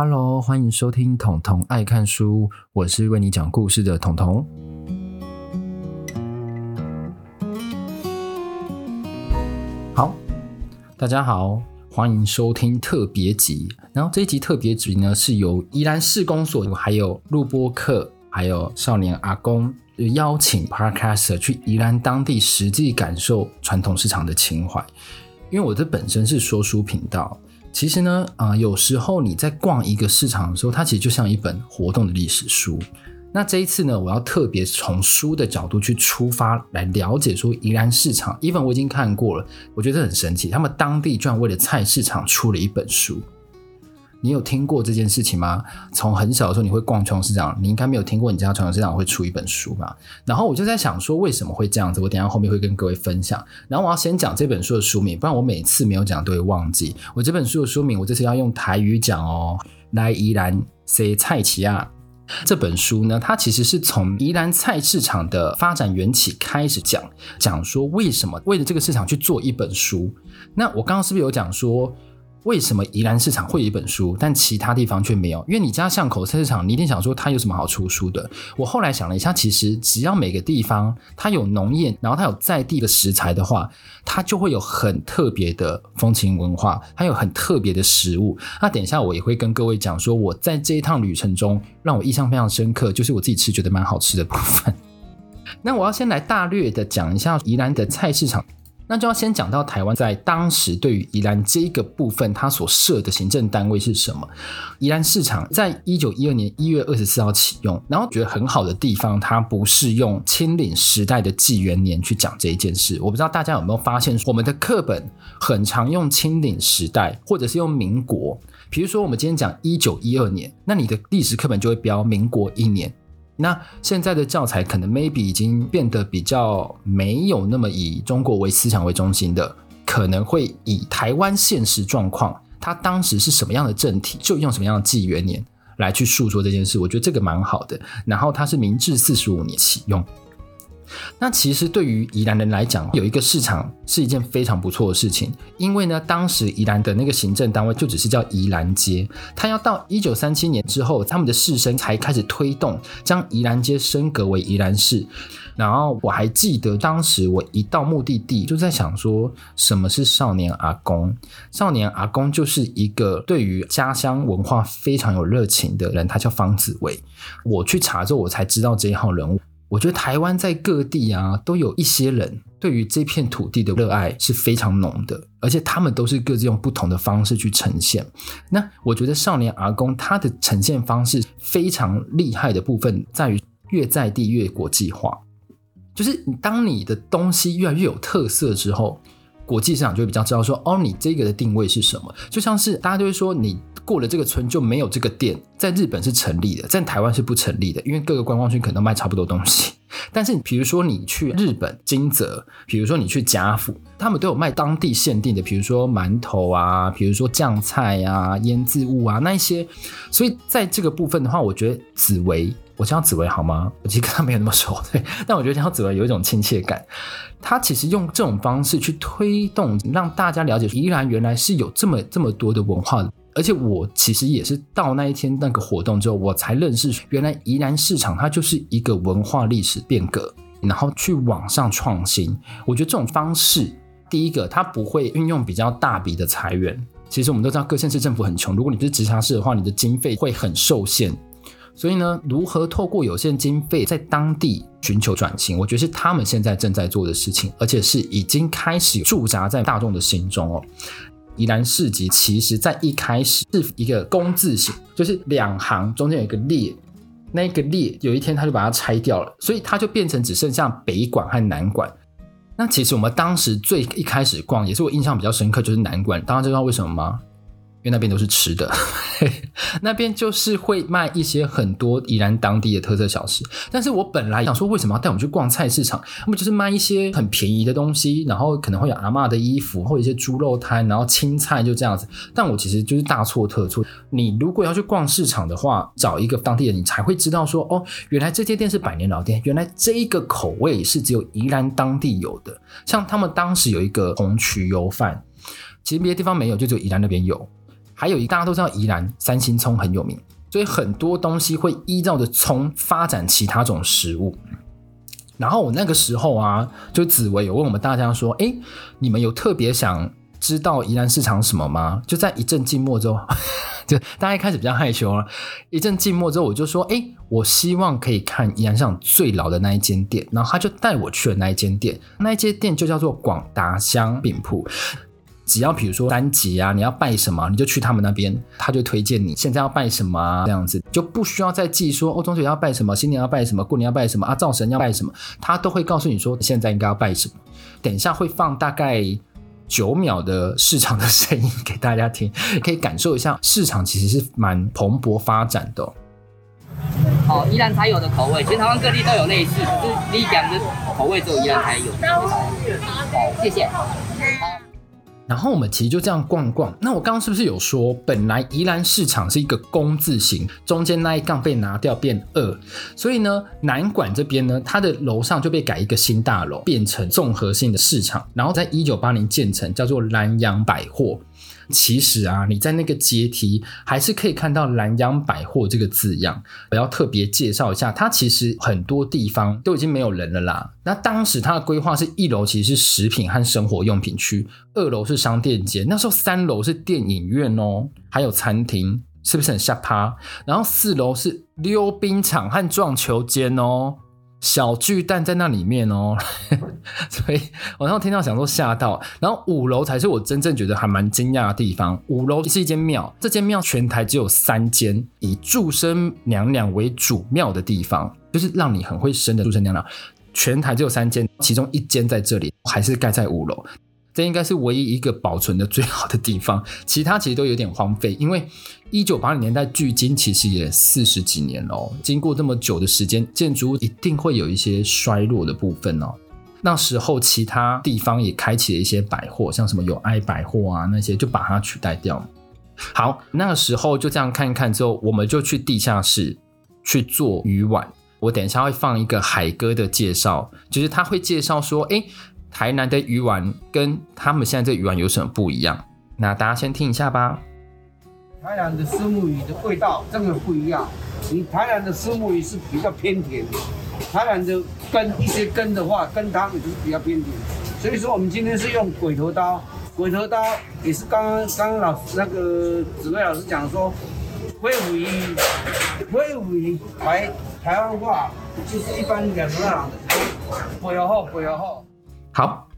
Hello，欢迎收听彤彤爱看书，我是为你讲故事的彤彤。好，大家好，欢迎收听特别集。然后这一集特别集呢，是由宜兰市公所，还有录播客，还有少年阿公邀请 Podcaster 去宜兰当地实际感受传统市场的情怀。因为我这本身是说书频道。其实呢，啊、有时候你在逛一个市场的时候，它其实就像一本活动的历史书。那这一次呢，我要特别从书的角度去出发，来了解说宜兰市场。一本我已经看过了，我觉得很神奇，他们当地居然为了菜市场出了一本书。你有听过这件事情吗？从很小的时候你会逛传统市场，你应该没有听过你家传统市场会出一本书吧？然后我就在想说，为什么会这样子？我等一下后面会跟各位分享。然后我要先讲这本书的书名，不然我每次没有讲都会忘记。我这本书的书名，我这次要用台语讲哦。来宜兰 C 菜市仔，这本书呢，它其实是从宜兰菜市场的发展缘起开始讲，讲说为什么为了这个市场去做一本书。那我刚刚是不是有讲说？为什么宜兰市场会有一本书，但其他地方却没有？因为你家巷口菜市场，你一定想说它有什么好出书的？我后来想了一下，其实只要每个地方它有农业，然后它有在地的食材的话，它就会有很特别的风情文化，还有很特别的食物。那等一下我也会跟各位讲说，我在这一趟旅程中让我印象非常深刻，就是我自己吃觉得蛮好吃的部分。那我要先来大略的讲一下宜兰的菜市场。那就要先讲到台湾在当时对于宜兰这一个部分，它所设的行政单位是什么？宜兰市场在一九一二年一月二十四号启用，然后觉得很好的地方，它不是用清领时代的纪元年去讲这一件事。我不知道大家有没有发现，我们的课本很常用清领时代，或者是用民国。比如说，我们今天讲一九一二年，那你的历史课本就会标民国一年。那现在的教材可能 maybe 已经变得比较没有那么以中国为思想为中心的，可能会以台湾现实状况，它当时是什么样的政体，就用什么样的纪元年来去述说这件事。我觉得这个蛮好的。然后它是明治四十五年启用。那其实对于宜兰人来讲，有一个市场是一件非常不错的事情，因为呢，当时宜兰的那个行政单位就只是叫宜兰街，他要到一九三七年之后，他们的士绅才开始推动将宜兰街升格为宜兰市。然后我还记得当时我一到目的地，就在想说，什么是少年阿公？少年阿公就是一个对于家乡文化非常有热情的人，他叫方子伟。我去查之后，我才知道这一号人物。我觉得台湾在各地啊，都有一些人对于这片土地的热爱是非常浓的，而且他们都是各自用不同的方式去呈现。那我觉得少年阿公他的呈现方式非常厉害的部分，在于越在地越国际化，就是当你的东西越来越有特色之后，国际市场就会比较知道说，哦，你这个的定位是什么？就像是大家都会说你。过了这个村就没有这个店，在日本是成立的，在台湾是不成立的，因为各个观光区可能都卖差不多东西。但是，比如说你去日本金泽，比如说你去甲府，他们都有卖当地限定的，比如说馒头啊，比如说酱菜啊、腌制物啊那一些。所以，在这个部分的话，我觉得紫薇，我叫紫薇好吗？我其实跟他没有那么熟，对，但我觉得叫紫薇有一种亲切感。他其实用这种方式去推动，让大家了解宜兰原来是有这么这么多的文化。而且我其实也是到那一天那个活动之后，我才认识原来宜兰市场它就是一个文化历史变革，然后去往上创新。我觉得这种方式，第一个它不会运用比较大笔的财源。其实我们都知道各县市政府很穷，如果你不是直辖市的话，你的经费会很受限。所以呢，如何透过有限经费在当地寻求转型，我觉得是他们现在正在做的事情，而且是已经开始驻扎在大众的心中哦。宜兰市集其实在一开始是一个工字形，就是两行中间有一个列，那个列有一天他就把它拆掉了，所以它就变成只剩下北馆和南馆。那其实我们当时最一开始逛，也是我印象比较深刻，就是南馆。大家知道为什么吗？那边都是吃的，那边就是会卖一些很多宜兰当地的特色小吃。但是我本来想说，为什么要带我们去逛菜市场？那么就是卖一些很便宜的东西，然后可能会有阿嬷的衣服，或者一些猪肉摊，然后青菜就这样子。但我其实就是大错特错。你如果要去逛市场的话，找一个当地人，你才会知道说，哦，原来这间店是百年老店，原来这一个口味是只有宜兰当地有的。像他们当时有一个红曲油饭，其实别的地方没有，就只有宜兰那边有。还有一大家都知道宜兰三星葱很有名，所以很多东西会依照着葱发展其他种食物。然后我那个时候啊，就紫薇有问我们大家说：“哎，你们有特别想知道宜兰市场什么吗？”就在一阵静默之后，就大家一开始比较害羞了。一阵静默之后，我就说：“哎，我希望可以看宜兰市场最老的那一间店。”然后他就带我去了那一间店，那一间店就叫做广达香饼铺。只要比如说三节啊，你要拜什么，你就去他们那边，他就推荐你现在要拜什么啊，这样子就不需要再记说哦，中秋要拜什么，新年要拜什么，过年要拜什么啊，灶神要拜什么，他都会告诉你说现在应该要拜什么。等一下会放大概九秒的市场的声音给大家听，可以感受一下市场其实是蛮蓬勃发展的。好，宜兰才有的口味，其实台湾各地都有类似，可是你讲的口味只有宜兰才有。好，谢谢。然后我们其实就这样逛逛。那我刚刚是不是有说，本来宜兰市场是一个工字形，中间那一杠被拿掉变二，所以呢，南馆这边呢，它的楼上就被改一个新大楼，变成综合性的市场。然后在一九八零建成，叫做南洋百货。其实啊，你在那个阶梯还是可以看到“兰阳百货”这个字样。我要特别介绍一下，它其实很多地方都已经没有人了啦。那当时它的规划是一楼其实是食品和生活用品区，二楼是商店街，那时候三楼是电影院哦，还有餐厅，是不是很吓趴？然后四楼是溜冰场和撞球间哦。小巨蛋在那里面哦，所以我然后听到想说吓到，然后五楼才是我真正觉得还蛮惊讶的地方。五楼是一间庙，这间庙全台只有三间以祝生娘娘为主庙的地方，就是让你很会生的祝生娘娘，全台只有三间，其中一间在这里，还是盖在五楼。这应该是唯一一个保存的最好的地方，其他其实都有点荒废。因为一九八零年代距今其实也四十几年了，经过这么久的时间，建筑物一定会有一些衰落的部分哦。那时候其他地方也开启了一些百货，像什么有爱百货啊那些，就把它取代掉。好，那个时候就这样看一看之后，我们就去地下室去做鱼丸。我等一下会放一个海哥的介绍，就是他会介绍说，哎。台南的鱼丸跟他们现在这鱼丸有什么不一样？那大家先听一下吧。台南的虱目鱼的味道真的不一样。你台南的虱目鱼是比较偏甜的，台南的根一些根的话，跟汤也就是比较偏甜。所以说我们今天是用鬼头刀，鬼头刀也是刚刚刚老师那个紫薇老师讲说，鲑鱼鲑鱼台台湾话就是一般讲什么？不要后不要后。好，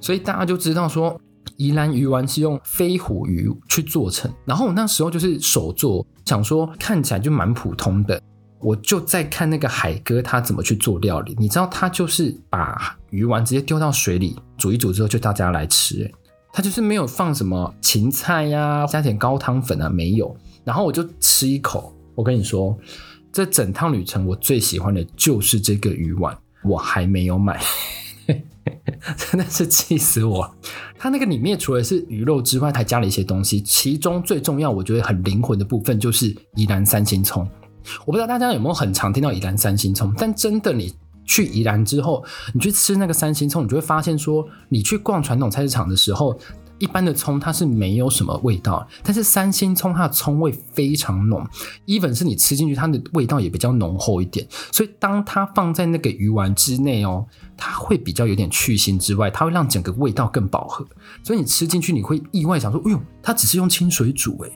所以大家就知道说，宜兰鱼丸是用飞虎鱼去做成。然后我那时候就是手做，想说看起来就蛮普通的。我就在看那个海哥他怎么去做料理。你知道他就是把鱼丸直接丢到水里煮一煮之后，就大家来吃。他就是没有放什么芹菜呀、加点高汤粉啊，没有。然后我就吃一口，我跟你说，这整趟旅程我最喜欢的就是这个鱼丸，我还没有买。真的是气死我！它那个里面除了是鱼肉之外，还加了一些东西。其中最重要，我觉得很灵魂的部分就是宜兰三星葱。我不知道大家有没有很常听到宜兰三星葱，但真的你去宜兰之后，你去吃那个三星葱，你就会发现说，你去逛传统菜市场的时候。一般的葱它是没有什么味道，但是三星葱它的葱味非常浓，even 是你吃进去它的味道也比较浓厚一点。所以当它放在那个鱼丸之内哦，它会比较有点去腥之外，它会让整个味道更饱和。所以你吃进去你会意外想说，哎呦，它只是用清水煮，诶，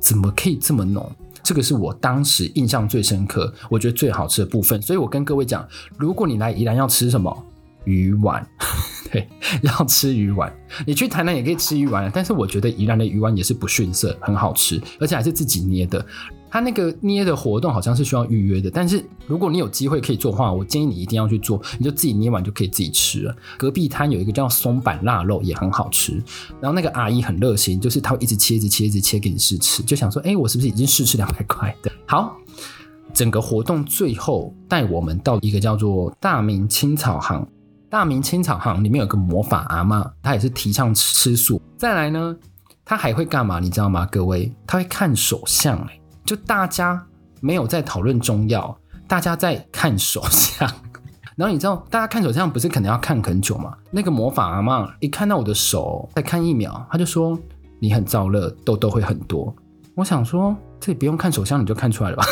怎么可以这么浓？这个是我当时印象最深刻，我觉得最好吃的部分。所以我跟各位讲，如果你来宜兰要吃什么？鱼丸，对，要吃鱼丸。你去台南也可以吃鱼丸，但是我觉得宜兰的鱼丸也是不逊色，很好吃，而且还是自己捏的。它那个捏的活动好像是需要预约的，但是如果你有机会可以做的话，我建议你一定要去做，你就自己捏完就可以自己吃了。隔壁摊有一个叫松板腊肉，也很好吃。然后那个阿姨很热心，就是她会一直切，一直切，一直切给你试吃，就想说，哎，我是不是已经试吃两百块的？好。整个活动最后带我们到一个叫做大明青草行。大明青草行里面有个魔法阿嬷，她也是提倡吃素。再来呢，她还会干嘛？你知道吗？各位，她会看手相。哎，就大家没有在讨论中药，大家在看手相。然后你知道，大家看手相不是可能要看很久吗？那个魔法阿嬷一看到我的手，再看一秒，她就说：“你很燥热，痘痘会很多。我想说，这不用看手相你就看出来了吧？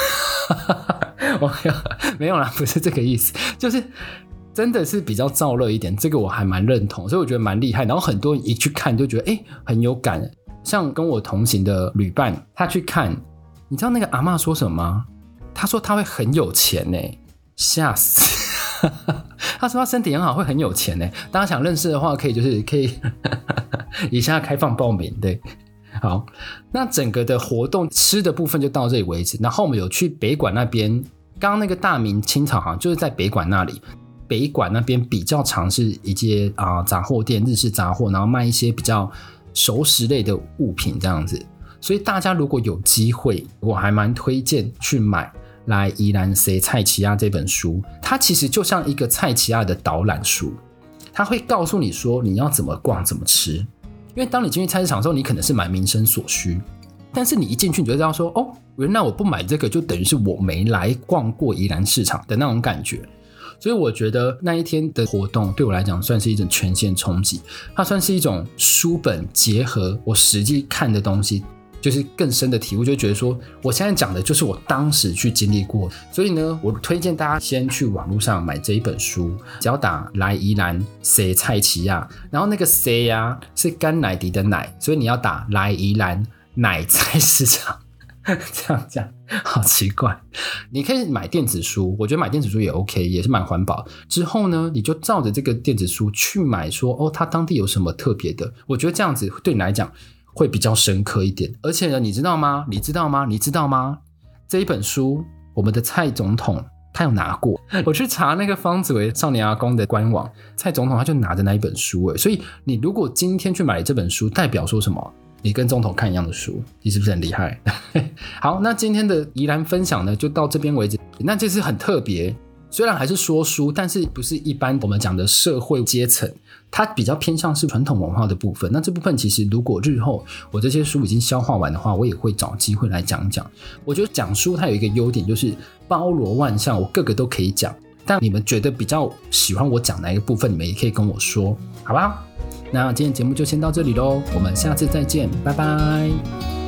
我没有没有啦，不是这个意思，就是真的是比较燥热一点，这个我还蛮认同，所以我觉得蛮厉害。然后很多人一去看就觉得哎很有感，像跟我同行的旅伴，他去看，你知道那个阿嬷说什么？他说他会很有钱呢，吓死！他说他身体很好，会很有钱呢。大家想认识的话，可以就是可以 以下开放报名。对，好，那整个的活动吃的部分就到这里为止。然后我们有去北馆那边，刚刚那个大明清朝好像就是在北馆那里。北馆那边比较常是一些啊杂货店，日式杂货，然后卖一些比较熟食类的物品这样子。所以大家如果有机会，我还蛮推荐去买。来宜兰踅菜奇亚这本书，它其实就像一个菜奇亚的导览书，它会告诉你说你要怎么逛、怎么吃。因为当你进去菜市场的时候，你可能是买民生所需，但是你一进去你就知道说，哦，原来我不买这个，就等于是我没来逛过宜兰市场的那种感觉。所以我觉得那一天的活动对我来讲算是一种全线冲击，它算是一种书本结合我实际看的东西。就是更深的体悟，就觉得说，我现在讲的就是我当时去经历过，所以呢，我推荐大家先去网络上买这一本书，只要打来宜兰踅菜市仔，然后那个踅呀是甘乃迪的奶，所以你要打来宜兰奶菜市场，这样讲好奇怪。你可以买电子书，我觉得买电子书也 OK，也是蛮环保。之后呢，你就照着这个电子书去买说，哦，它当地有什么特别的，我觉得这样子对你来讲。会比较深刻一点，而且呢，你知道吗？你知道吗？你知道吗？这一本书，我们的蔡总统他有拿过。我去查那个方子维少年阿公的官网，蔡总统他就拿着那一本书，哎，所以你如果今天去买这本书，代表说什么？你跟总统看一样的书，你是不是很厉害？好，那今天的宜兰分享呢，就到这边为止。那这次很特别，虽然还是说书，但是不是一般我们讲的社会阶层。它比较偏向是传统文化的部分，那这部分其实如果日后我这些书已经消化完的话，我也会找机会来讲讲。我觉得讲书它有一个优点就是包罗万象，我各个都可以讲。但你们觉得比较喜欢我讲哪一个部分，你们也可以跟我说，好吧？那今天节目就先到这里喽，我们下次再见，拜拜。